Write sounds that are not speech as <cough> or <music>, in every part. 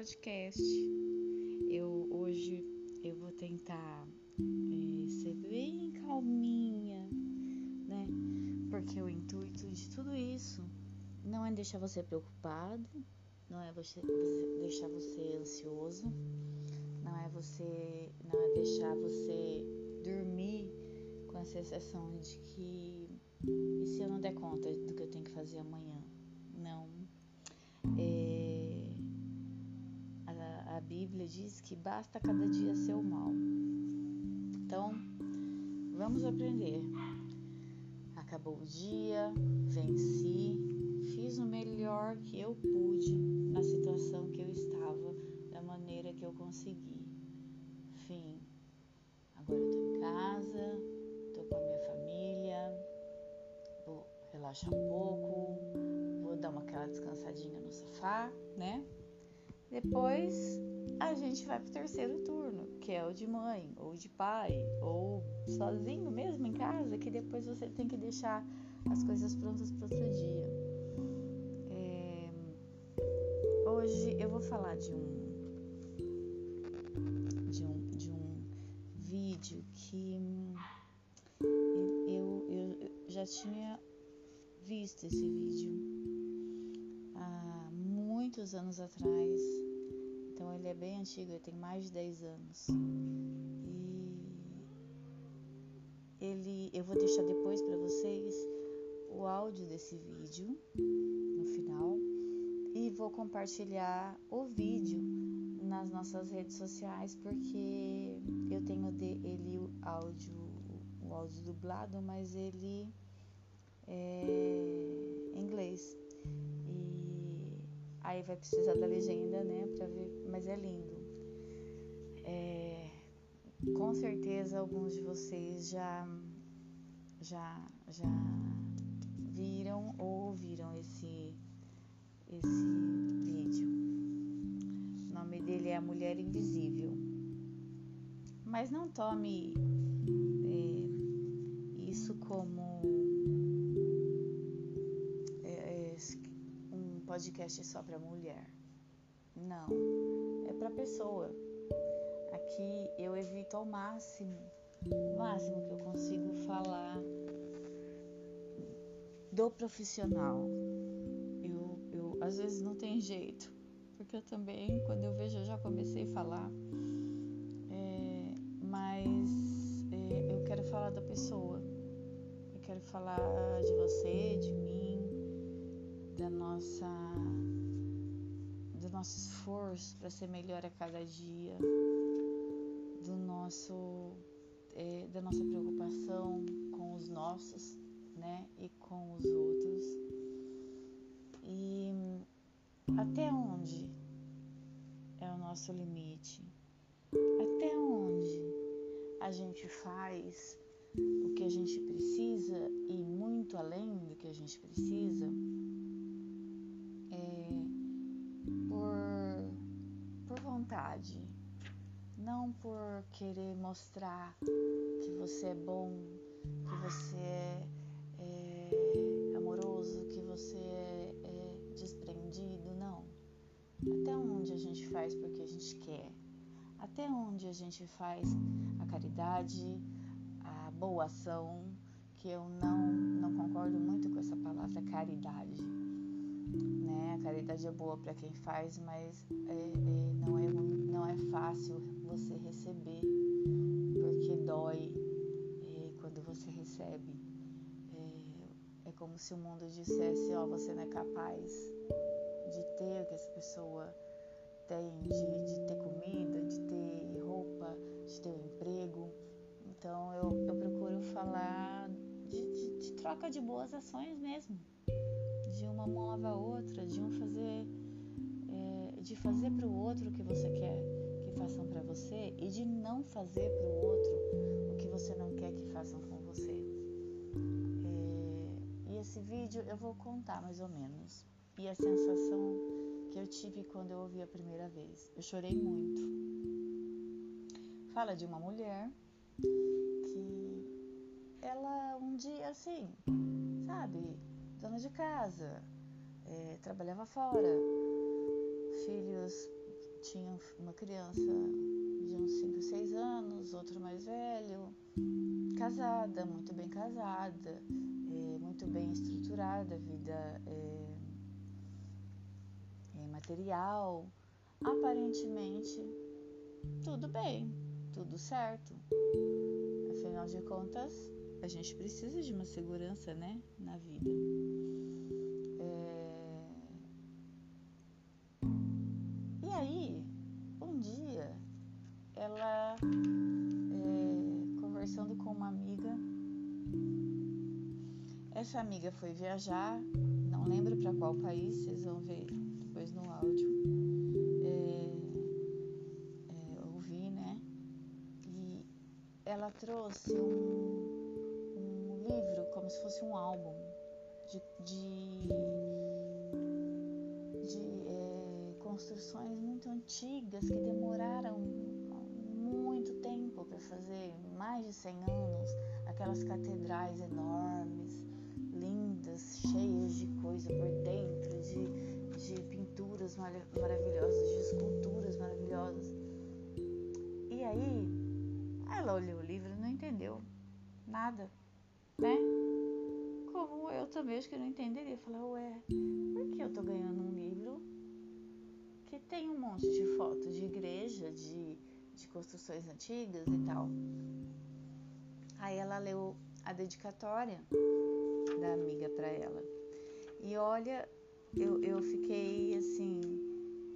podcast. Eu hoje eu vou tentar é, ser bem calminha, né? Porque o intuito de tudo isso não é deixar você preocupado, não é você, você deixar você ansioso, não é você, não é deixar você dormir com a sensação de que e se eu não der conta do que eu tenho que fazer amanhã? Não. É, Bíblia diz que basta cada dia seu mal. Então, vamos aprender. Acabou o dia, venci, fiz o melhor que eu pude na situação que eu estava, da maneira que eu consegui. Fim. Agora eu tô em casa, tô com a minha família, vou relaxar um pouco, vou dar uma aquela descansadinha no sofá, né? Depois a gente vai pro terceiro turno, que é o de mãe, ou de pai, ou sozinho mesmo em casa, que depois você tem que deixar as coisas prontas para outro dia. É... Hoje eu vou falar de um, de um de um vídeo que eu, eu, eu já tinha visto esse vídeo há muitos anos atrás. Então ele é bem antigo, ele tem mais de 10 anos. E ele eu vou deixar depois para vocês o áudio desse vídeo no final e vou compartilhar o vídeo nas nossas redes sociais porque eu tenho ele o áudio o áudio dublado, mas ele é em inglês. Aí vai precisar da legenda, né, para ver, mas é lindo. É, com certeza alguns de vocês já já já viram ou ouviram esse esse vídeo. O nome dele é A Mulher Invisível. Mas não tome é, isso como podcast só para mulher. Não, é para pessoa. Aqui eu evito ao máximo, o máximo que eu consigo falar do profissional. Eu, eu às vezes não tem jeito, porque eu também, quando eu vejo, eu já comecei a falar. É, mas é, eu quero falar da pessoa. Eu quero falar de você, de mim, da nossa do nosso esforço para ser melhor a cada dia, do nosso é, da nossa preocupação com os nossos, né, e com os outros. E até onde é o nosso limite? Até onde a gente faz o que a gente precisa e muito além do que a gente precisa? Vontade, não por querer mostrar que você é bom, que você é, é amoroso, que você é, é desprendido, não. Até onde a gente faz porque a gente quer, até onde a gente faz a caridade, a boa ação, que eu não, não concordo muito com essa palavra caridade. Né? A caridade é boa para quem faz, mas é, é, não, é, não é fácil você receber, porque dói é, quando você recebe. É, é como se o mundo dissesse, ó, você não é capaz de ter o que essa pessoa tem, de, de ter comida, de ter roupa, de ter um emprego. Então eu, eu procuro falar de, de, de troca de boas ações mesmo, de uma mão lavar a outra, de um fazer, é, de fazer para o outro o que você quer que façam para você e de não fazer para o outro o que você não quer que façam com você. É, e esse vídeo eu vou contar mais ou menos e a sensação que eu tive quando eu ouvi a primeira vez. Eu chorei muito. Fala de uma mulher que ela um dia assim, sabe, dona de casa, é, trabalhava fora, filhos tinham uma criança de uns 5, 6 anos, outro mais velho, casada, muito bem casada, é, muito bem estruturada, vida é, é, material, aparentemente tudo bem, tudo certo. Afinal de contas, a gente precisa de uma segurança, né, na vida. É... E aí, um dia, ela é, conversando com uma amiga, essa amiga foi viajar, não lembro para qual país, vocês vão ver depois no áudio. É, é, ouvir, né? E ela trouxe um, como se fosse um álbum de, de, de é, construções muito antigas que demoraram muito tempo para fazer, mais de 100 anos, aquelas catedrais enormes, lindas, cheias de coisa por dentro, de, de pinturas maravilhosas, de esculturas maravilhosas. E aí, ela olhou o livro e não entendeu nada, né? Como eu também acho que não entenderia. Falei, ué, por que eu tô ganhando um livro que tem um monte de fotos de igreja, de, de construções antigas e tal? Aí ela leu a dedicatória da amiga para ela. E olha, eu, eu fiquei assim,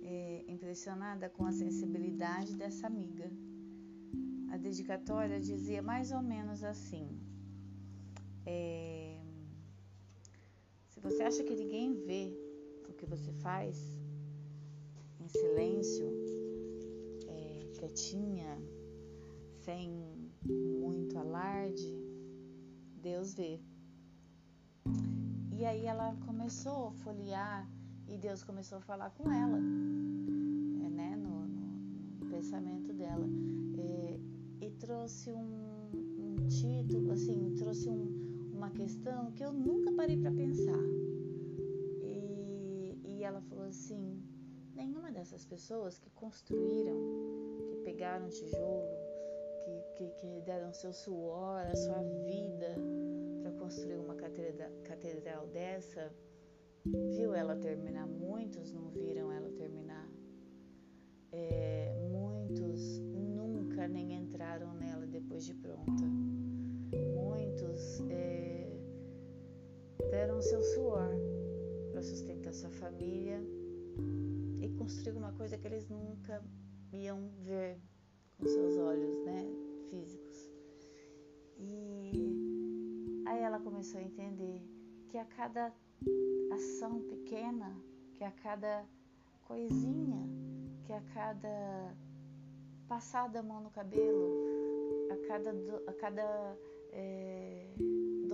é, impressionada com a sensibilidade dessa amiga. A dedicatória dizia mais ou menos assim: é, você acha que ninguém vê o que você faz, em silêncio, é, quietinha, sem muito alarde, Deus vê. E aí ela começou a folhear e Deus começou a falar com ela, é, né, no, no, no, pensamento dela. É, e trouxe um, um, título, assim, trouxe um, uma questão que eu nunca parei para pensar. E, e ela falou assim: nenhuma dessas pessoas que construíram, que pegaram tijolo, que, que, que deram seu suor, a sua vida para construir uma catedral, catedral dessa, viu ela terminar. Muitos não viram ela terminar. É, muitos nunca nem entraram nela depois de pronta. Muitos deram seu suor para sustentar sua família e construir uma coisa que eles nunca iam ver com seus olhos, né, físicos. E Aí ela começou a entender que a cada ação pequena, que a cada coisinha, que a cada passar da mão no cabelo, a cada, a cada é,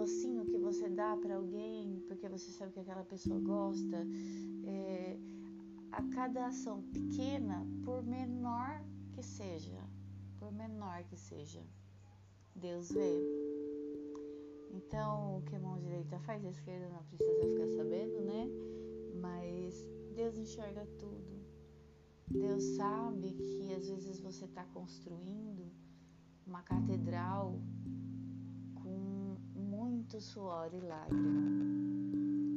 docinho que você dá para alguém, porque você sabe que aquela pessoa gosta, é, a cada ação pequena, por menor que seja, por menor que seja, Deus vê. Então, o que a mão direita faz, a esquerda não precisa ficar sabendo, né? Mas Deus enxerga tudo. Deus sabe que às vezes você está construindo uma catedral muito suor e lágrima.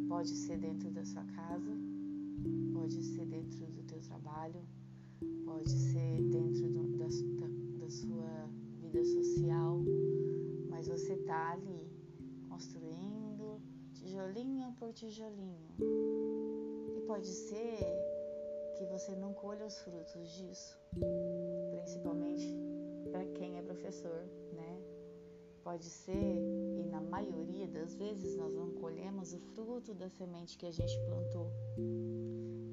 Pode ser dentro da sua casa, pode ser dentro do teu trabalho, pode ser dentro do, da, da, da sua vida social, mas você está ali construindo tijolinho por tijolinho. E pode ser que você não colha os frutos disso, principalmente para quem é professor, né? Pode ser, e na maioria das vezes nós não colhemos o fruto da semente que a gente plantou,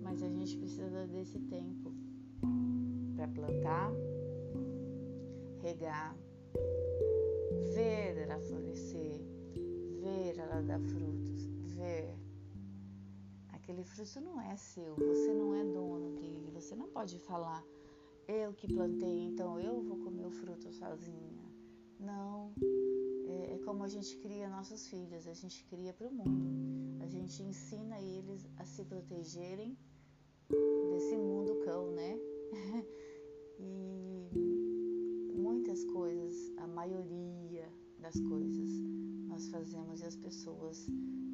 mas a gente precisa desse tempo para plantar, regar, ver ela florescer, ver ela dar frutos, ver. Aquele fruto não é seu, você não é dono dele, você não pode falar, eu que plantei, então eu vou comer o fruto sozinha. Não, é, é como a gente cria nossos filhos, a gente cria para o mundo. A gente ensina eles a se protegerem desse mundo cão, né? <laughs> e muitas coisas, a maioria das coisas nós fazemos e as pessoas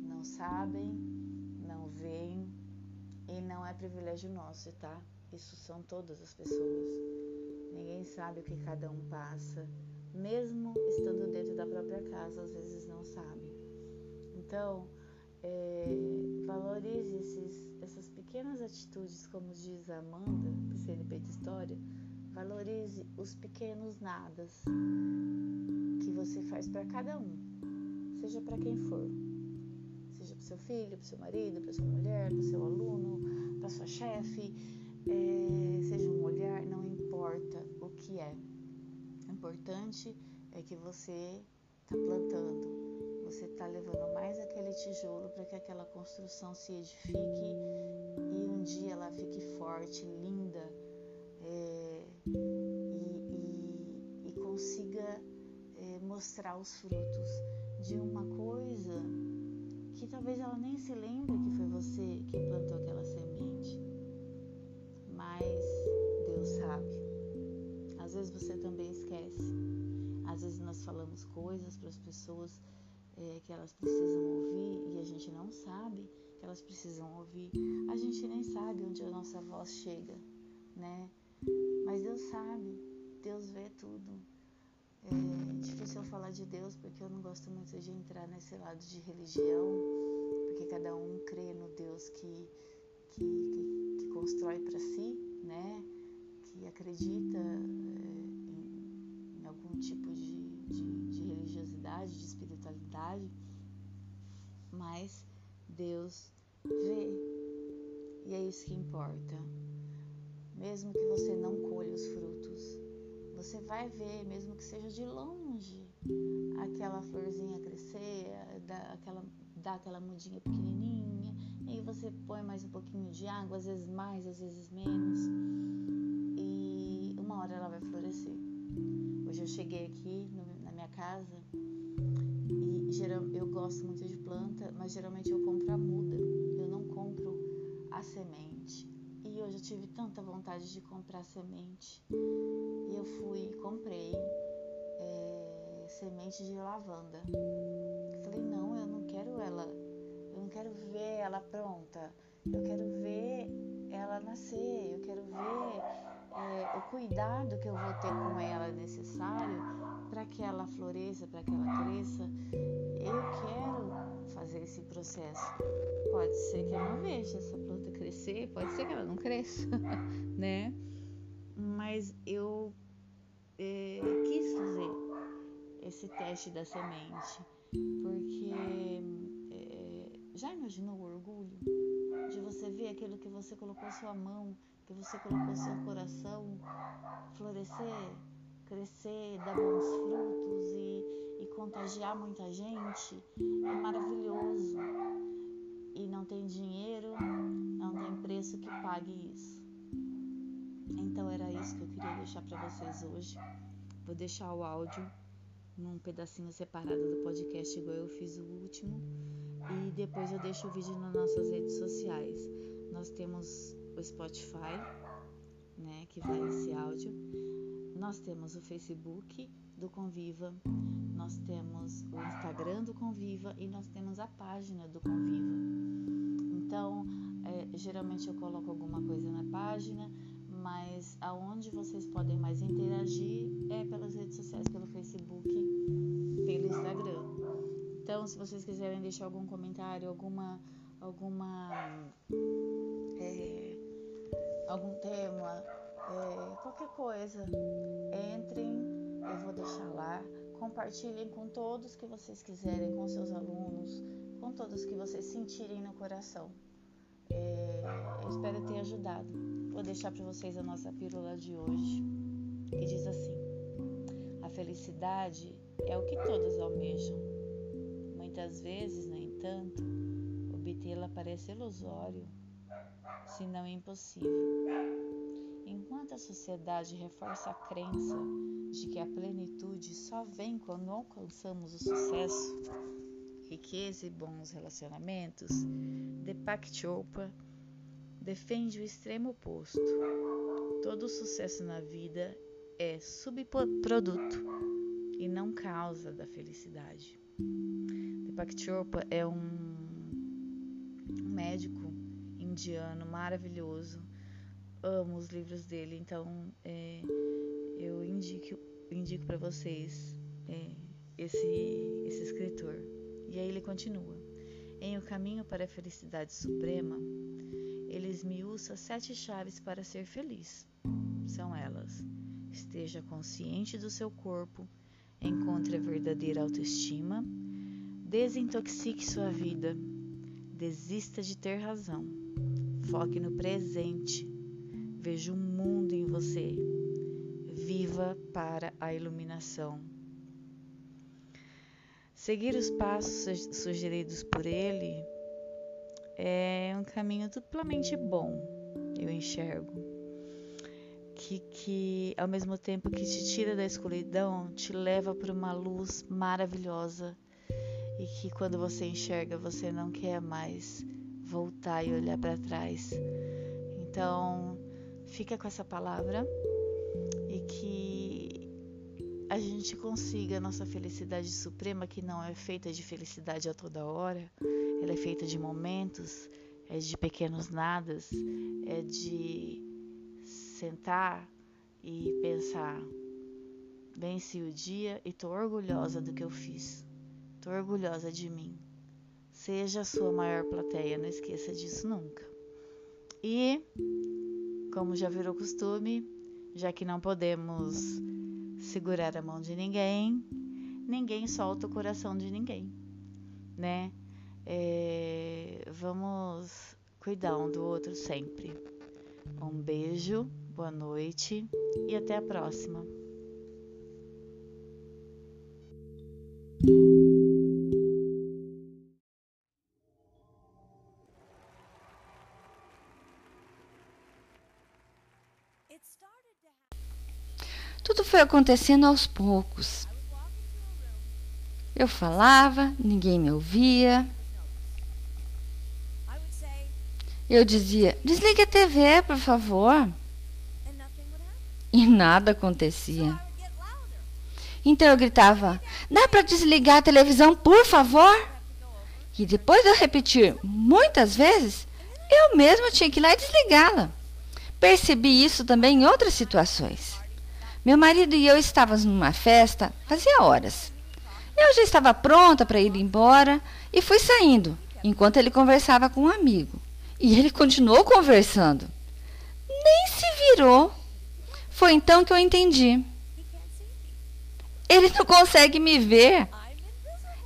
não sabem, não veem e não é privilégio nosso, tá? Isso são todas as pessoas. Ninguém sabe o que cada um passa, mesmo estando dentro da própria casa, às vezes não sabe. Então, é, valorize esses, essas pequenas atitudes, como diz a Amanda, PCNP de História, valorize os pequenos nadas que você faz para cada um, seja para quem for, seja para seu filho, para seu marido, para sua mulher, para seu aluno, para sua chefe, é, seja um olhar, não importa o que é. Importante é que você está plantando, você está levando mais aquele tijolo para que aquela construção se edifique e um dia ela fique forte, linda é, e, e, e, consiga é, mostrar os frutos de uma coisa que talvez ela nem se lembre que foi você que plantou aquela semente mas Deus sabe. Vezes você também esquece. Às vezes nós falamos coisas para as pessoas é, que elas precisam ouvir e a gente não sabe que elas precisam ouvir. A gente nem sabe onde a nossa voz chega, né? Mas Deus sabe, Deus vê tudo. É difícil eu falar de Deus porque eu não gosto muito de entrar nesse lado de religião, porque cada um crê no Deus que, que, que constrói para si, né? Que acredita é, em, algum tipo de, de, de religiosidade, de espiritualidade, mas Deus vê e é isso que importa. Mesmo que você não colhe os frutos, você vai ver, mesmo que seja de longe, aquela florzinha crescer, dar aquela, dar aquela mudinha pequenininha, e aí você põe mais um pouquinho de água, às vezes mais, às vezes menos. Hora ela vai florescer. Hoje eu cheguei aqui no, na minha casa e geral, eu gosto muito de planta, mas geralmente eu compro a muda. Eu não compro a semente. E hoje eu tive tanta vontade de comprar semente. E eu fui e comprei é, semente de lavanda. Falei, não, eu não quero ela não quero ver ela pronta, eu quero ver ela nascer, eu quero ver é, o cuidado que eu vou ter com ela necessário para que ela floresça, para que ela cresça. Eu quero fazer esse processo. Pode ser que eu não veja essa planta crescer, pode ser que ela não cresça, <laughs> né? Mas eu é, quis fazer esse teste da semente, porque já imaginou o orgulho de você ver aquilo que você colocou sua mão, que você colocou seu coração florescer, crescer, dar bons frutos e, e contagiar muita gente? É maravilhoso. E não tem dinheiro, não tem preço que pague isso. Então era isso que eu queria deixar para vocês hoje. Vou deixar o áudio num pedacinho separado do podcast, igual eu fiz o último e depois eu deixo o vídeo nas nossas redes sociais. Nós temos o Spotify, né, que vai esse áudio. Nós temos o Facebook do Conviva, nós temos o Instagram do Conviva e nós temos a página do Conviva. Então, é, geralmente eu coloco alguma coisa na página, mas aonde vocês podem mais interagir é pelas redes sociais, pelo Facebook, pelo Instagram. Então, se vocês quiserem deixar algum comentário, alguma, alguma, algum tema, é, qualquer coisa, entrem, eu vou deixar lá. Compartilhem com todos que vocês quiserem, com seus alunos, com todos que vocês sentirem no coração. É, eu espero ter ajudado. Vou deixar para vocês a nossa pílula de hoje, que diz assim: A felicidade é o que todos almejam Muitas vezes, no entanto, obtê-la parece ilusório, se não impossível. Enquanto a sociedade reforça a crença de que a plenitude só vem quando alcançamos o sucesso, riqueza e bons relacionamentos, Deepak Chopra defende o extremo oposto. Todo sucesso na vida é subproduto e não causa da felicidade. Deepak Chopra é um médico indiano maravilhoso amo os livros dele, então é, eu indico, indico para vocês é, esse, esse escritor. E aí ele continua: Em O Caminho para a Felicidade Suprema, ele esmiuça sete chaves para ser feliz. São elas: esteja consciente do seu corpo, encontre a verdadeira autoestima, desintoxique sua vida, desista de ter razão, foque no presente Veja um mundo em você. Viva para a iluminação. Seguir os passos sugeridos por ele é um caminho duplamente bom, eu enxergo. Que, que ao mesmo tempo que te tira da escuridão, te leva para uma luz maravilhosa e que quando você enxerga, você não quer mais voltar e olhar para trás. Então, Fica com essa palavra e que a gente consiga a nossa felicidade suprema, que não é feita de felicidade a toda hora, ela é feita de momentos, é de pequenos nadas, é de sentar e pensar: venci o dia e tô orgulhosa do que eu fiz, tô orgulhosa de mim. Seja a sua maior plateia, não esqueça disso nunca. E como já virou costume, já que não podemos segurar a mão de ninguém, ninguém solta o coração de ninguém, né? É, vamos cuidar um do outro sempre. Um beijo, boa noite e até a próxima. Tudo foi acontecendo aos poucos. Eu falava, ninguém me ouvia. Eu dizia: desligue a TV, por favor. E nada acontecia. Então eu gritava: dá para desligar a televisão, por favor? E depois de eu repetir muitas vezes, eu mesma tinha que ir lá e desligá-la. Percebi isso também em outras situações. Meu marido e eu estávamos numa festa fazia horas. Eu já estava pronta para ir embora e fui saindo, enquanto ele conversava com um amigo. E ele continuou conversando. Nem se virou. Foi então que eu entendi. Ele não consegue me ver.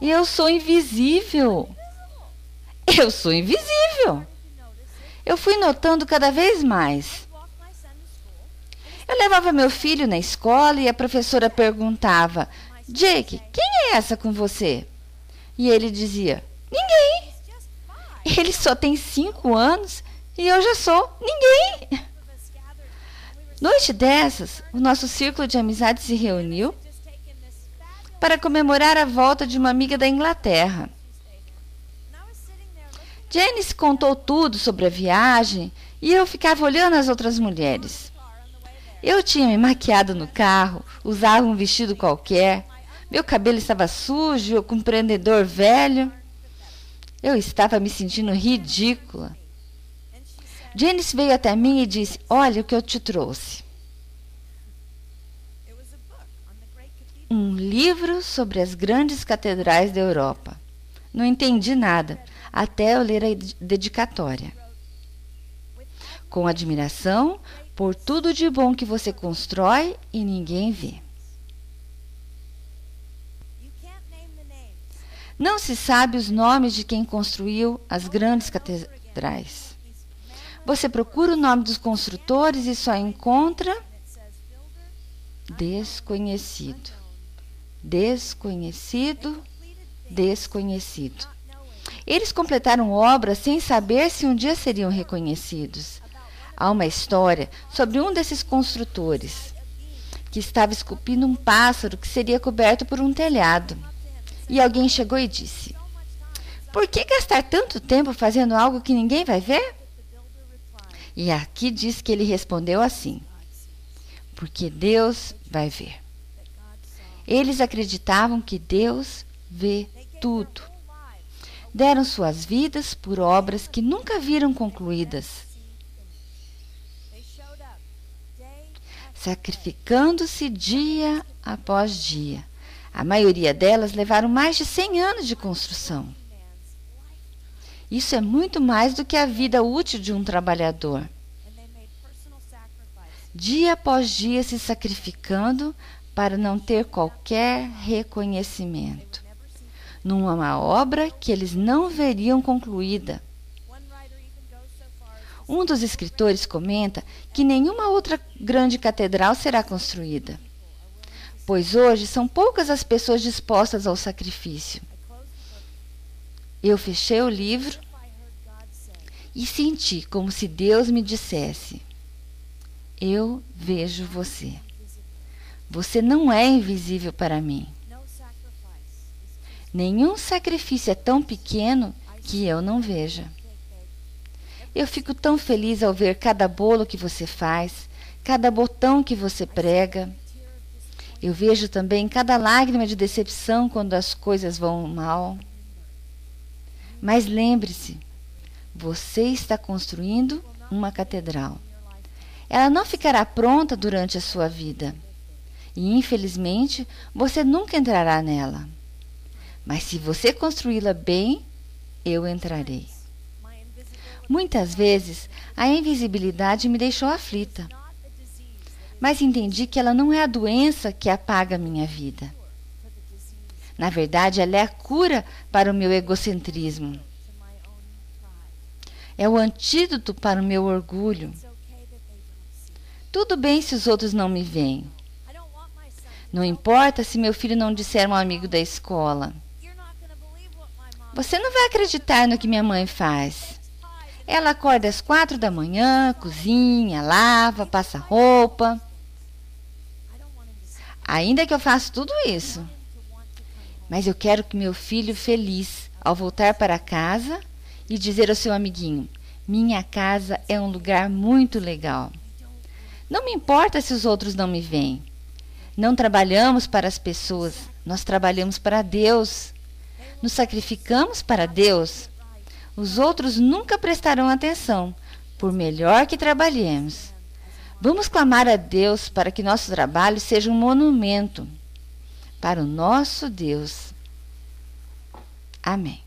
Eu sou invisível. Eu sou invisível. Eu fui notando cada vez mais. Eu levava meu filho na escola e a professora perguntava: Jake, quem é essa com você? E ele dizia: Ninguém. Ele só tem cinco anos e eu já sou ninguém. Noite dessas, o nosso círculo de amizade se reuniu para comemorar a volta de uma amiga da Inglaterra. Janice contou tudo sobre a viagem e eu ficava olhando as outras mulheres. Eu tinha me maquiado no carro, usava um vestido qualquer, meu cabelo estava sujo, com um prendedor velho. Eu estava me sentindo ridícula. Janice veio até mim e disse: Olha o que eu te trouxe. Um livro sobre as grandes catedrais da Europa. Não entendi nada, até eu ler a dedicatória. Com admiração, por tudo de bom que você constrói e ninguém vê. Não se sabe os nomes de quem construiu as grandes catedrais. Você procura o nome dos construtores e só encontra desconhecido. Desconhecido, desconhecido. Eles completaram obras sem saber se um dia seriam reconhecidos. Há uma história sobre um desses construtores que estava esculpindo um pássaro que seria coberto por um telhado. E alguém chegou e disse: Por que gastar tanto tempo fazendo algo que ninguém vai ver? E aqui diz que ele respondeu assim: Porque Deus vai ver. Eles acreditavam que Deus vê tudo. Deram suas vidas por obras que nunca viram concluídas sacrificando-se dia após dia. A maioria delas levaram mais de 100 anos de construção. Isso é muito mais do que a vida útil de um trabalhador. Dia após dia se sacrificando para não ter qualquer reconhecimento. Numa obra que eles não veriam concluída. Um dos escritores comenta que nenhuma outra grande catedral será construída, pois hoje são poucas as pessoas dispostas ao sacrifício. Eu fechei o livro e senti como se Deus me dissesse: Eu vejo você. Você não é invisível para mim. Nenhum sacrifício é tão pequeno que eu não veja. Eu fico tão feliz ao ver cada bolo que você faz, cada botão que você prega. Eu vejo também cada lágrima de decepção quando as coisas vão mal. Mas lembre-se, você está construindo uma catedral. Ela não ficará pronta durante a sua vida. E, infelizmente, você nunca entrará nela. Mas se você construí-la bem, eu entrarei. Muitas vezes a invisibilidade me deixou aflita, mas entendi que ela não é a doença que apaga a minha vida. Na verdade, ela é a cura para o meu egocentrismo. É o antídoto para o meu orgulho. Tudo bem se os outros não me veem. Não importa se meu filho não disser um amigo da escola. Você não vai acreditar no que minha mãe faz. Ela acorda às quatro da manhã, cozinha, lava, passa roupa. Ainda que eu faça tudo isso. Mas eu quero que meu filho feliz, ao voltar para casa e dizer ao seu amiguinho: Minha casa é um lugar muito legal. Não me importa se os outros não me veem. Não trabalhamos para as pessoas, nós trabalhamos para Deus. Nos sacrificamos para Deus os outros nunca prestarão atenção, por melhor que trabalhemos. Vamos clamar a Deus para que nosso trabalho seja um monumento para o nosso Deus. Amém.